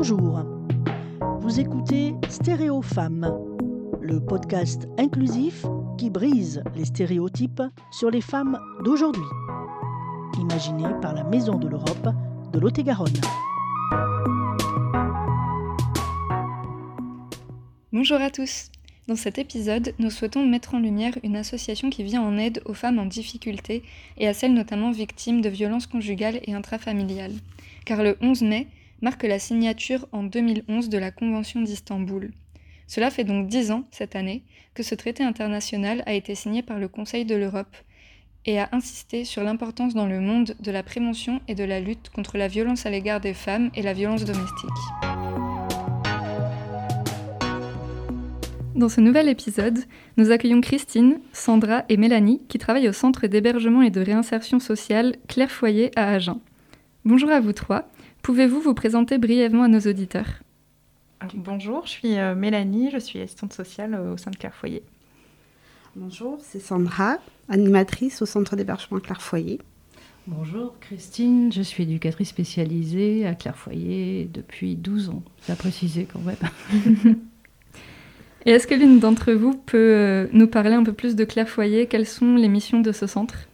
Bonjour. Vous écoutez Stéréo Femmes, le podcast inclusif qui brise les stéréotypes sur les femmes d'aujourd'hui. Imaginé par la Maison de l'Europe de Lot-et-Garonne. Bonjour à tous. Dans cet épisode, nous souhaitons mettre en lumière une association qui vient en aide aux femmes en difficulté et à celles notamment victimes de violences conjugales et intrafamiliales. Car le 11 mai marque la signature en 2011 de la Convention d'Istanbul. Cela fait donc dix ans, cette année, que ce traité international a été signé par le Conseil de l'Europe et a insisté sur l'importance dans le monde de la prévention et de la lutte contre la violence à l'égard des femmes et la violence domestique. Dans ce nouvel épisode, nous accueillons Christine, Sandra et Mélanie qui travaillent au Centre d'hébergement et de réinsertion sociale Claire Foyer à Agen. Bonjour à vous trois. Pouvez-vous vous présenter brièvement à nos auditeurs? Bonjour, je suis euh, Mélanie, je suis assistante sociale au sein de Claire Foyer. Bonjour, c'est Sandra, animatrice au Centre d'hébergement Claire Foyer. Bonjour Christine, je suis éducatrice spécialisée à Claire Foyer depuis 12 ans. C'est à préciser quand même. Et est-ce que l'une d'entre vous peut euh, nous parler un peu plus de Claire Foyer? Quelles sont les missions de ce centre?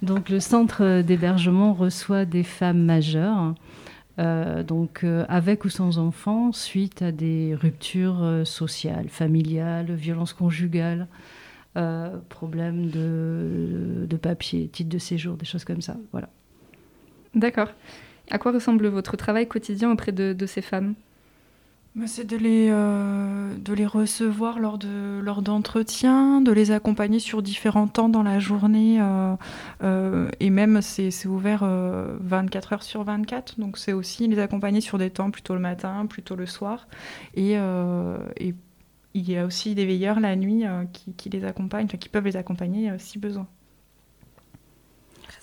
Donc le centre d'hébergement reçoit des femmes majeures, euh, donc euh, avec ou sans enfants, suite à des ruptures sociales, familiales, violences conjugales, problèmes de, de, papier, titre de séjour, des choses comme ça. Voilà. D'accord. À quoi ressemble votre travail quotidien auprès de, ces femmes? C'est de les, euh, de les recevoir lors, de, lors d'entretiens, de les accompagner sur différents temps dans la journée. Euh, euh, et même, c'est, c'est ouvert 24 heures sur 24. Donc, c'est aussi les accompagner sur des temps plutôt le matin, plutôt le soir. Et, et il y a aussi des veilleurs la nuit qui, qui, les accompagnent, qui peuvent les accompagner si besoin.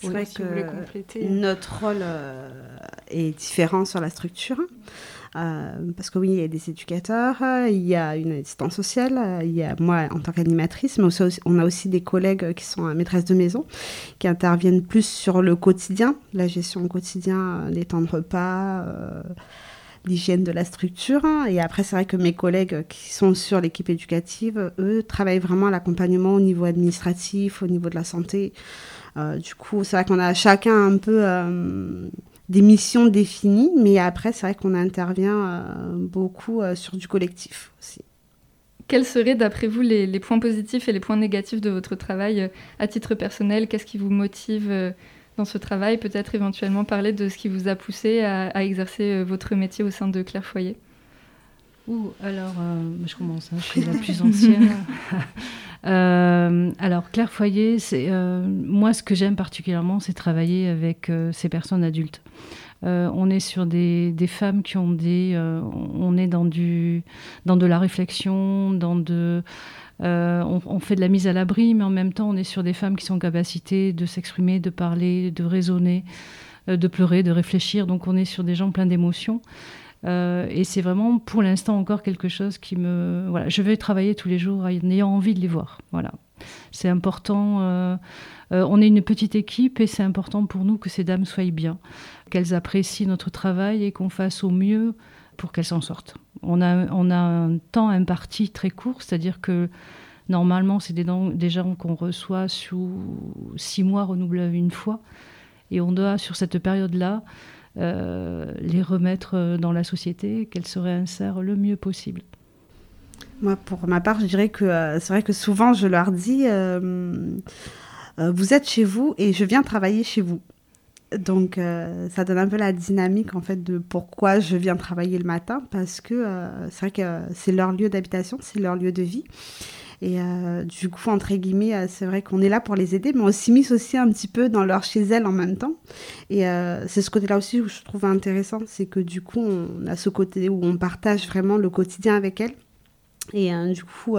C'est vrai que notre rôle est différent sur la structure. Euh, parce que oui, il y a des éducateurs, il y a une assistante sociale, il y a moi en tant qu'animatrice, mais on a aussi des collègues qui sont maîtresses de maison, qui interviennent plus sur le quotidien, la gestion au quotidien, les temps de repas, euh, l'hygiène de la structure. Et après, c'est vrai que mes collègues qui sont sur l'équipe éducative, eux, travaillent vraiment à l'accompagnement au niveau administratif, au niveau de la santé. Euh, du coup, c'est vrai qu'on a chacun un peu des missions définies, mais après, c'est vrai qu'on intervient euh, beaucoup euh, sur du collectif aussi. Quels seraient, d'après vous, les, points positifs et les points négatifs de votre travail euh, à titre personnel? Qu'est-ce qui vous motive dans ce travail? Peut-être éventuellement parler de ce qui vous a poussé à, exercer votre métier au sein de Claire Foyer. Ouh, alors, je commence, hein, je suis la plus ancienne. Euh, alors, Claire Foyer, euh, moi, ce que j'aime particulièrement, c'est travailler avec euh, ces personnes adultes. on est sur des, femmes qui ont des. on est dans, du, dans de la réflexion, dans de. On, fait de la mise à l'abri, mais en même temps, on est sur des femmes qui sont en capacité de s'exprimer, de parler, de raisonner, de pleurer, de réfléchir. Donc, on est sur des gens pleins d'émotions. Euh, et c'est vraiment pour l'instant encore quelque chose qui me. Voilà, je vais travailler tous les jours en ayant envie de les voir. Voilà. C'est important. Euh, euh, on est une petite équipe et c'est important pour nous que ces dames soient bien, qu'elles apprécient notre travail et qu'on fasse au mieux pour qu'elles s'en sortent. On a, on a un temps imparti très court, c'est-à-dire que normalement, c'est des, des gens qu'on reçoit sous six mois renouvelables une fois. Et on doit, sur cette période-là, les remettre euh, dans la société, qu'elles se réinsèrent le mieux possible. Moi, pour ma part, je dirais que euh, c'est vrai que souvent je leur dis vous êtes chez vous et je viens travailler chez vous. Donc, ça donne un peu la dynamique en fait de pourquoi je viens travailler le matin parce que c'est vrai que c'est leur lieu d'habitation, c'est leur lieu de vie. Et euh, du coup, entre guillemets, euh, c'est vrai qu'on est là pour les aider, mais on s'immisce aussi un petit peu dans leur chez elles en même temps. Et euh, c'est ce côté-là aussi où je trouve intéressant, c'est que du coup, on a ce côté où on partage vraiment le quotidien avec elles. Et du coup,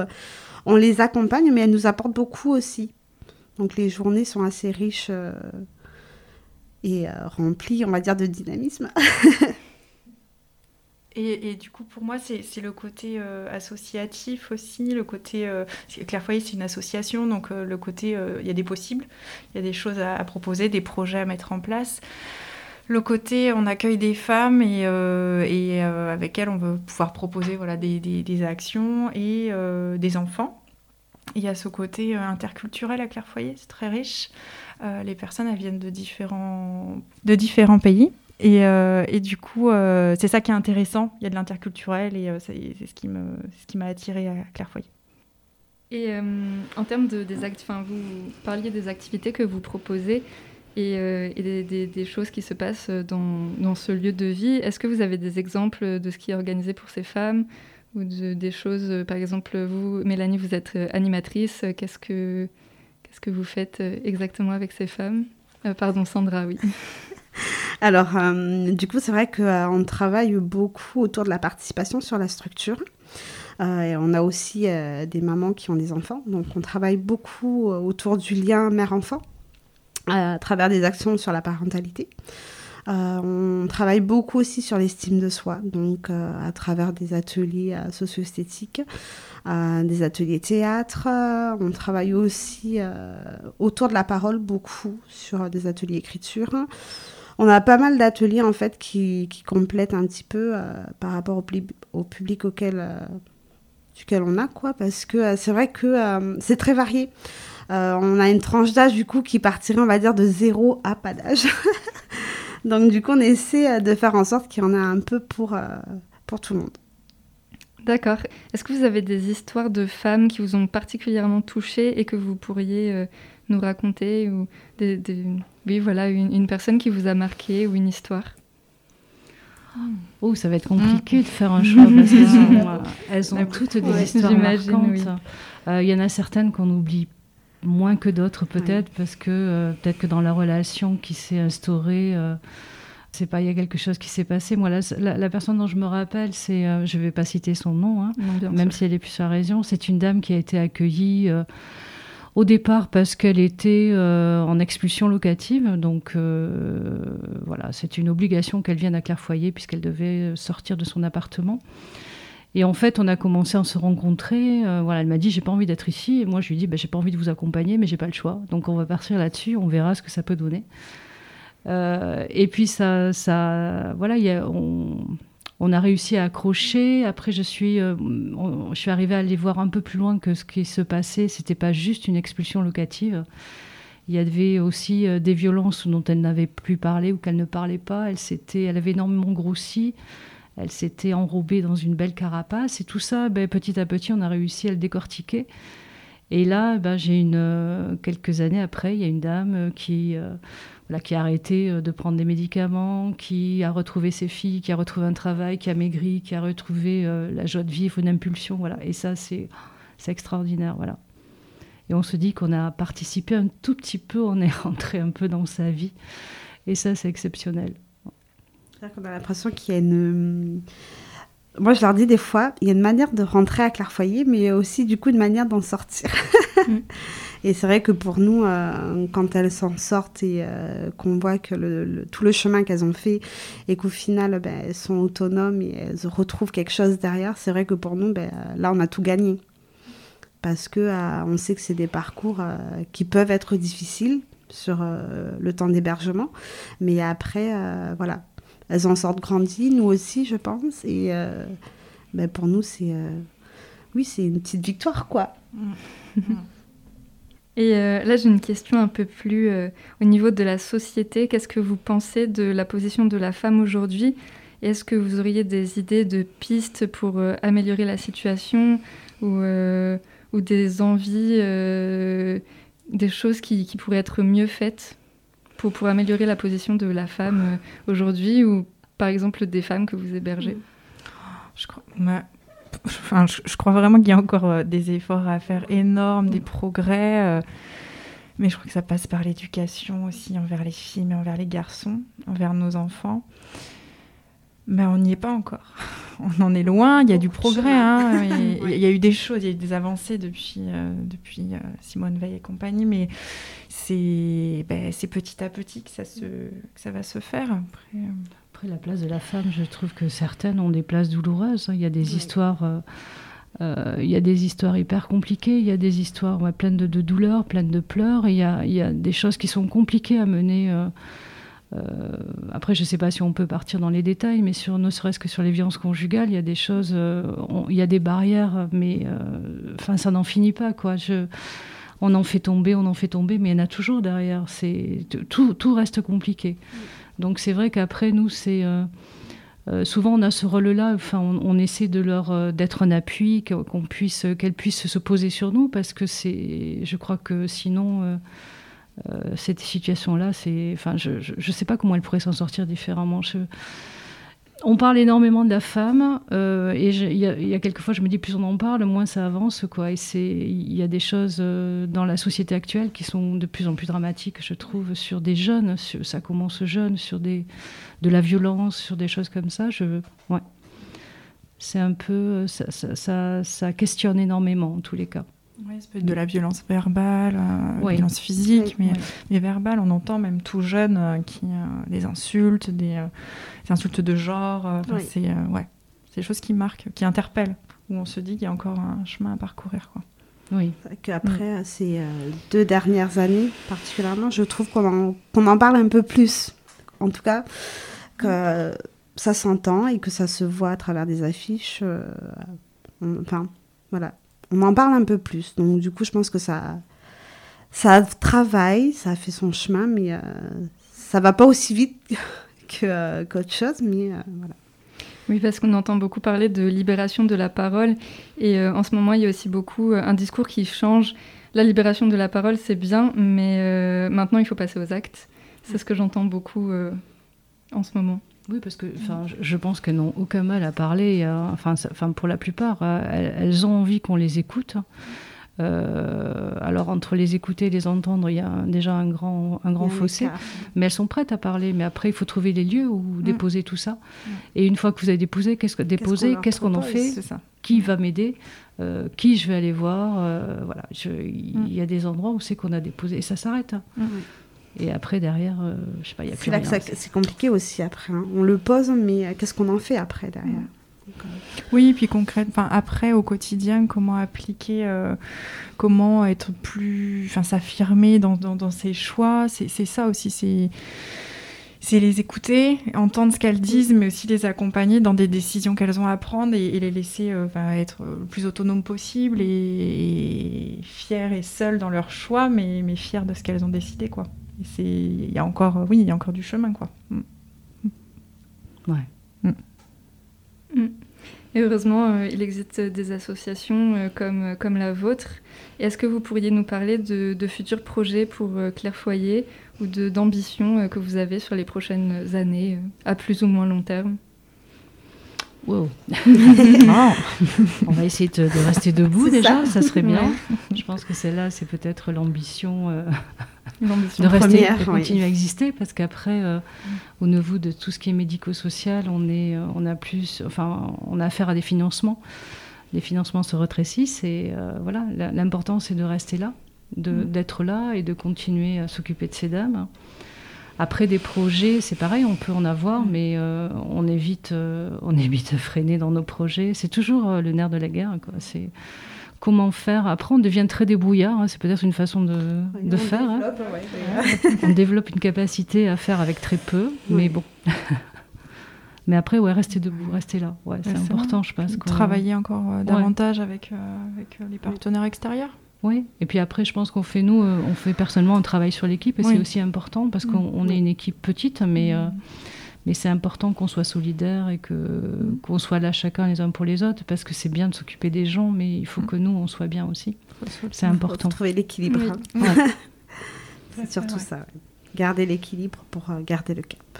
on les accompagne, mais elles nous apportent beaucoup aussi. Donc les journées sont assez riches et remplies, on va dire, de dynamisme. Et, du coup, pour moi, c'est le côté euh, associatif aussi, le côté... Euh, Claire Foyer, c'est une association, donc euh, le côté, il y a des possibles, il y a des choses à, proposer, des projets à mettre en place. le côté on accueille des femmes et, avec elles on veut pouvoir proposer voilà, des, actions et des enfants. Il y a ce côté interculturel à Clairefoyer, c'est très riche. les personnes elles viennent de différents, de différents pays. Et, et, du coup, c'est ça qui est intéressant. Il y a de l'interculturel et c'est ce qui m'a attiré à Clairefoyer. Et euh, en termes de des enfin, vous parliez des activités que vous proposez et, euh, et des, des, choses qui se passent dans, dans ce lieu de vie. Est-ce que vous avez des exemples de ce qui est organisé pour ces femmes ou de, des choses, par exemple, vous, Mélanie, vous êtes animatrice. Qu'est-ce que qu'est-ce que vous faites exactement avec ces femmes? Euh, Pardon, Sandra, oui. Alors, du coup, c'est vrai qu'on travaille beaucoup autour de la participation sur la structure. Euh, on a aussi euh, des mamans qui ont des enfants. Donc on travaille beaucoup euh, autour du lien mère-enfant à travers des actions sur la parentalité. on travaille beaucoup aussi sur l'estime de soi, donc à travers des ateliers socio-esthétiques, des ateliers théâtre. on travaille aussi autour de la parole beaucoup sur des ateliers écriture. On a pas mal d'ateliers en fait qui, complètent un petit peu par rapport au, public auquel duquel on a, quoi, parce que euh, c'est vrai que euh, c'est très varié. Euh, on a une tranche d'âge, du coup, qui partirait, on va dire, de zéro à pas d'âge. Donc, du coup, on essaie de faire en sorte qu'il y en a un peu pour, pour tout le monde. D'accord. Est-ce que vous avez des histoires de femmes qui vous ont particulièrement touchées et que vous pourriez nous raconter ou des, Oui, voilà, une, une, personne qui vous a marqué ou une histoire. Oh, ça va être compliqué de faire un choix parce qu'elles ont, toutes des histoires marquantes. Euh, il y en a certaines qu'on oublie moins que d'autres peut-être parce que euh, peut-être que dans la relation qui s'est instaurée, euh, c'est pas il y a quelque chose qui s'est passé. Moi, la, personne dont je me rappelle, c'est, je vais pas citer son nom, hein, même si elle est plus sur la région, c'est une dame qui a été accueillie au départ parce qu'elle était euh, en expulsion locative, donc euh, voilà, c'est une obligation qu'elle vienne à Clairefoyer puisqu'elle devait sortir de son appartement. Et en fait, on a commencé à se rencontrer. Euh, voilà, elle m'a dit j'ai pas envie d'être ici, et moi je lui dit bah, j'ai pas envie de vous accompagner, mais j'ai pas le choix. Donc on va partir là-dessus, on verra ce que ça peut donner. et puis ça, ça, voilà, y a, on, on a réussi à accrocher. Après, je suis, euh, je suis arrivée à aller voir un peu plus loin que ce qui se passait. C'était pas juste une expulsion locative. Il y avait aussi euh, des violences dont elle n'avait plus parlé ou qu'elle ne parlait pas. Elle, s'était, elle avait énormément grossi. Elle s'était enrobée dans une belle carapace. Et tout ça, ben, petit à petit, on a réussi à le décortiquer. Et là, ben, j'ai une, euh, quelques années après, il y a une dame qui, qui a arrêté euh, de prendre des médicaments, qui a retrouvé ses filles, qui a retrouvé un travail, qui a maigri, qui a retrouvé euh, la joie de vivre, une impulsion. Voilà. Et ça, c'est extraordinaire. Voilà. Et on se dit qu'on a participé un tout petit peu, on est rentré un peu dans sa vie. Et ça, c'est exceptionnel. On a l'impression qu'il y a une. Moi, je leur dis des fois, il y a une manière de rentrer à Clairefoyer, mais aussi, du coup, une manière d'en sortir. Mm. Et c'est vrai que pour nous, euh, quand elles s'en sortent et euh, qu'on voit que le, tout le chemin qu'elles ont fait et qu'au final, ben, elles sont autonomes et elles retrouvent quelque chose derrière, c'est vrai que pour nous, ben, là, on a tout gagné. Parce que euh, on sait que c'est des parcours qui peuvent être difficiles sur le temps d'hébergement. Mais après, voilà, elles en sortent grandies, nous aussi, je pense. Et ben, pour nous, c'est oui, c'est une petite victoire, quoi. Et euh, là, j'ai une question un peu plus euh, au niveau de la société. Qu'est-ce que vous pensez de la position de la femme aujourd'hui? Est-ce que vous auriez des idées de pistes pour euh, améliorer la situation ou, ou des envies, des choses qui, qui, pourraient être mieux faites? Pour, pour améliorer la position de la femme aujourd'hui ou par exemple des femmes que vous hébergez? Je crois. Enfin, je, crois vraiment qu'il y a encore euh, des efforts à faire énormes, des progrès. Euh, mais je crois que ça passe par l'éducation aussi envers les filles, mais envers les garçons, envers nos enfants. Mais on n'y est pas encore. On en est loin, il y a du progrès. Hein, il, y a eu des choses, il y a eu des avancées depuis, euh, depuis Simone Veil et compagnie, mais c'est ben, petit à petit que ça, se, que ça va se faire. Après, la place de la femme, je trouve que certaines ont des places douloureuses. Hein. Il y a des histoires. Euh, euh, il y a des histoires hyper compliquées, il y a des histoires pleines de, douleurs, pleines de pleurs, il y, a, il y, a, des choses qui sont compliquées à mener après, je ne sais pas si on peut partir dans les détails, mais sur, ne serait-ce que sur les violences conjugales, il y a des choses, il y a des barrières, mais enfin, ça n'en finit pas, quoi. On en fait tomber, on en fait tomber, mais il y en a toujours derrière. Tout, reste compliqué. Donc c'est vrai qu'après nous, c'est euh, souvent, on a ce rôle-là. Enfin, on, essaie de leur euh, d'être un appui, qu'on puisse, qu'elles puissent se poser sur nous, parce que c'est, je crois que sinon, euh, cette situation-là, c'est, enfin, je ne sais pas comment elles pourraient s'en sortir différemment. On parle énormément de la femme euh, et il y, a quelques fois je me dis plus on en parle moins ça avance quoi. Et c'est il y a des choses euh, dans la société actuelle qui sont de plus en plus dramatiques je trouve sur des jeunes ça commence jeune sur de la violence sur des choses comme ça. Ouais. C'est un peu ça, ça, ça questionne énormément en tous les cas oui, ça peut être de la violence verbale, euh, violence physique, mais, mais, verbale, on entend même tout jeune euh, qui, euh, des insultes, des, insultes de genre. C'est ouais, des choses qui marquent, qui interpellent, où on se dit qu'il y a encore un chemin à parcourir. Quoi. Oui. Après ces deux dernières années, particulièrement, je trouve qu'on en, en, parle un peu plus. En tout cas, que ça s'entend et que ça se voit à travers des affiches. enfin, voilà on en parle un peu plus. Donc du coup, je pense que ça, ça travaille, ça a fait son chemin, mais euh, ça va pas aussi vite que, euh, qu'autre chose, mais euh, voilà. Oui, parce qu'on entend beaucoup parler de libération de la parole, et en ce moment, il y a aussi beaucoup un discours qui change. La libération de la parole, c'est bien, mais maintenant, il faut passer aux actes. C'est ce que j'entends beaucoup en ce moment. Oui, parce que je pense qu'elles n'ont aucun mal à parler. Hein. Enfin, pour la plupart, euh, elles, ont envie qu'on les écoute. Euh, alors entre les écouter et les entendre, il y a déjà un grand, un grand fossé. Mais elles sont prêtes à parler. Mais après, il faut trouver les lieux où mm. déposer tout ça. Mm. Et une fois que vous avez déposé, qu'est-ce que déposé, qu'est-ce qu'on en fait Qui va m'aider euh, Qui je vais aller voir Voilà. Il mm. y, a des endroits où c'est qu'on a déposé et ça s'arrête. Et après, derrière, euh, je sais pas, il y a plus rien. C'est compliqué aussi après. Hein. On le pose, mais euh, qu'est-ce qu'on en fait après derrière? Euh, oui, puis concrètement, après au quotidien, comment appliquer, comment être plus, enfin s'affirmer dans, dans, ses choix, c'est ça aussi, c'est c'est les écouter, entendre ce qu'elles disent, mais aussi les accompagner dans des décisions qu'elles ont à prendre et, les laisser être le plus autonomes possible et, fières et seules dans leurs choix, mais, mais fières de ce qu'elles ont décidé, quoi il y a encore, oui, il y a encore du chemin, quoi. Mm. Ouais. Mm. Et heureusement, euh, il existe des associations euh, comme, comme la vôtre. Est-ce que vous pourriez nous parler de, futurs projets pour euh, Claire Foyer ou d'ambitions que vous avez sur les prochaines années, à plus ou moins long terme? Wow. On va essayer de, rester debout déjà, ça. serait bien. Je pense que celle-là, c'est peut-être l'ambition euh, de rester, de continuer à exister, parce qu'après, euh, au niveau de tout ce qui est médico-social, on est, euh, on a plus, enfin, on a affaire à des financements. Les financements se rétrécissent et voilà, l'important c'est de rester là, mm. d'être là et de continuer à s'occuper de ces dames. Après des projets, c'est pareil, on peut en avoir, mm. mais euh, on évite, euh, on évite de freiner dans nos projets. C'est toujours euh, le nerf de la guerre. C'est comment faire. Après, on devient très débrouillard. Hein. C'est peut-être une façon de, de faire. Hein. on développe une capacité à faire avec très peu, mais bon. mais après, ouais, rester debout, rester là. Ouais, c'est important, je pense. Travailler encore davantage avec, avec les partenaires extérieurs. Oui, et puis après, je pense qu'on fait, nous, euh, on fait personnellement un travail sur l'équipe, et c'est aussi important parce qu'on est une équipe petite, mais, euh, mais c'est important qu'on soit solidaire et que, qu'on soit là chacun les uns pour les autres, parce que c'est bien de s'occuper des gens, mais il faut que nous, on soit bien aussi. C'est important. Faut trouver l'équilibre. Hein. c'est surtout ça. Garder l'équilibre pour euh, garder le cap.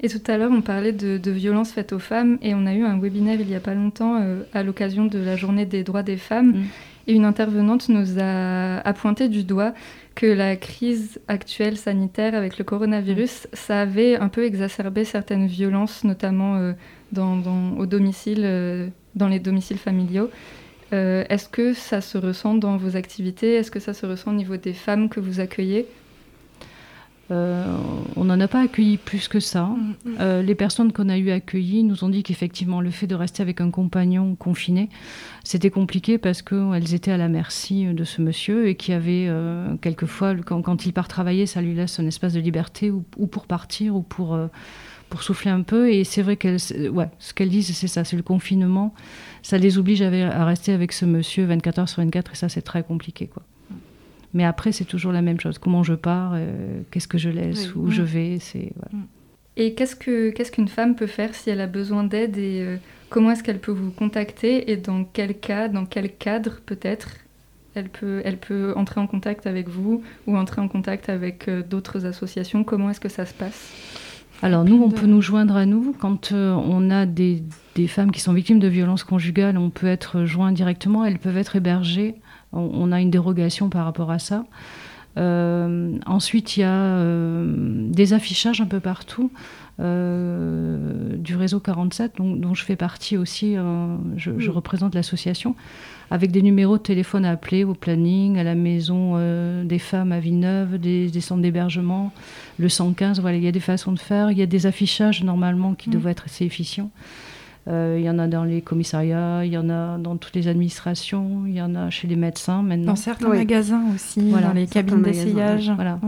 Et tout à l'heure, on parlait de, de violences faites aux femmes et on a eu un webinaire il n'y a pas longtemps à l'occasion de la journée des droits des femmes. Mm. Et une intervenante nous a, pointé du doigt que la crise actuelle sanitaire avec le coronavirus, ça avait un peu exacerbé certaines violences, notamment euh, dans, au domicile, euh, dans les domiciles familiaux. Euh, est-ce que ça se ressent dans vos activités? Est-ce que ça se ressent au niveau des femmes que vous accueillez? Euh, on n'en a pas accueilli plus que ça. Mm, mm. Euh, les personnes qu'on a eu accueillies nous ont dit qu'effectivement, le fait de rester avec un compagnon confiné, c'était compliqué parce qu'elles étaient à la merci de ce monsieur et qui avait euh, quelquefois, quand, il part travailler, ça lui laisse un espace de liberté ou, pour partir ou pour, pour souffler un peu. Et c'est vrai qu'elles, ouais, ce qu'elles disent, c'est ça, c'est le confinement. Ça les oblige à, rester avec ce monsieur 24 heures sur 24 et ça, c'est très compliqué. quoi. Mais après, c'est toujours la même chose. Comment je pars, euh, qu'est-ce que je laisse, où je vais. C'est, mm. Et qu'est-ce, que, qu'est-ce qu'une femme peut faire si elle a besoin d'aide et euh, comment est-ce qu'elle peut vous contacter et dans quel cas, dans quel cadre peut-être elle peut, elle peut entrer en contact avec vous ou entrer en contact avec euh, d'autres associations? Comment est-ce que ça se passe? Alors nous, on peut nous joindre à nous quand on a des, des, femmes qui sont victimes de violences conjugales. On peut être joint directement. Elles peuvent être hébergées on, a une dérogation par rapport à ça. Euh, ensuite, il y a euh, des affichages un peu partout euh, du réseau 47, dont, je fais partie aussi. Je, représente l'association avec des numéros de téléphone à appeler au planning, à la maison des femmes à Villeneuve, des, centres d'hébergement, le 115. Voilà, il y a des façons de faire. Il y a des affichages normalement qui mmh. devraient être assez efficients. Euh, il y en a dans les commissariats, il y en a dans toutes les administrations, il y en a chez les médecins maintenant. Dans certains magasins aussi, dans les cabines d'essayage. Voilà.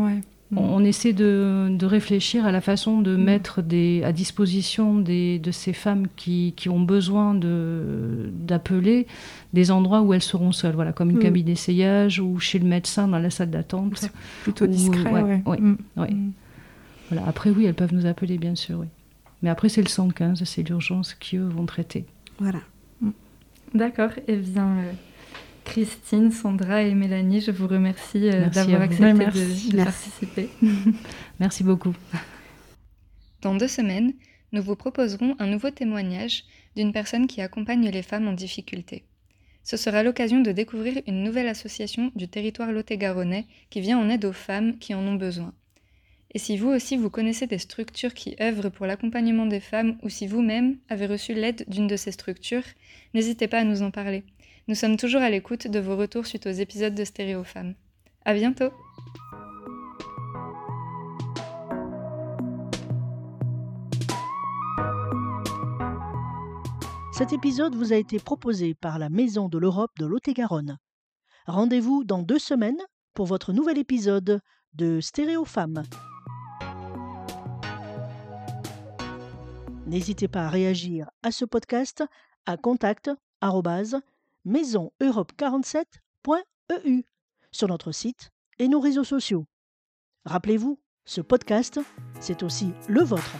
On, essaie de, réfléchir à la façon de mm. mettre des, à disposition des, de ces femmes qui, qui ont besoin d'appeler des endroits où elles seront seules, voilà, comme une mm. cabine d'essayage ou chez le médecin dans la salle d'attente. Plutôt discret, ouais, mm. Voilà. Après, oui, elles peuvent nous appeler, bien sûr. Oui. Mais après, c'est le 115, c'est l'urgence qui, eux, vont traiter. Voilà. Mm. D'accord. Eh bien, euh, Christine, Sandra et Mélanie, je vous remercie euh, d'avoir accepté de, participer. Merci beaucoup. Dans deux semaines, nous vous proposerons un nouveau témoignage d'une personne qui accompagne les femmes en difficulté. Ce sera l'occasion de découvrir une nouvelle association du territoire lot-et-garonnais qui vient en aide aux femmes qui en ont besoin. Et si vous aussi vous connaissez des structures qui œuvrent pour l'accompagnement des femmes ou si vous-même avez reçu l'aide d'une de ces structures, n'hésitez pas à nous en parler. Nous sommes toujours à l'écoute de vos retours suite aux épisodes de Stéréo Femmes. À bientôt! Cet épisode vous a été proposé par la Maison de l'Europe de Lot-et-Garonne. Rendez-vous dans deux semaines pour votre nouvel épisode de Stéréo Femmes. N'hésitez pas à réagir à ce podcast à contact maisoneurope47.eu sur notre site et nos réseaux sociaux. Rappelez-vous, ce podcast, c'est aussi le vôtre.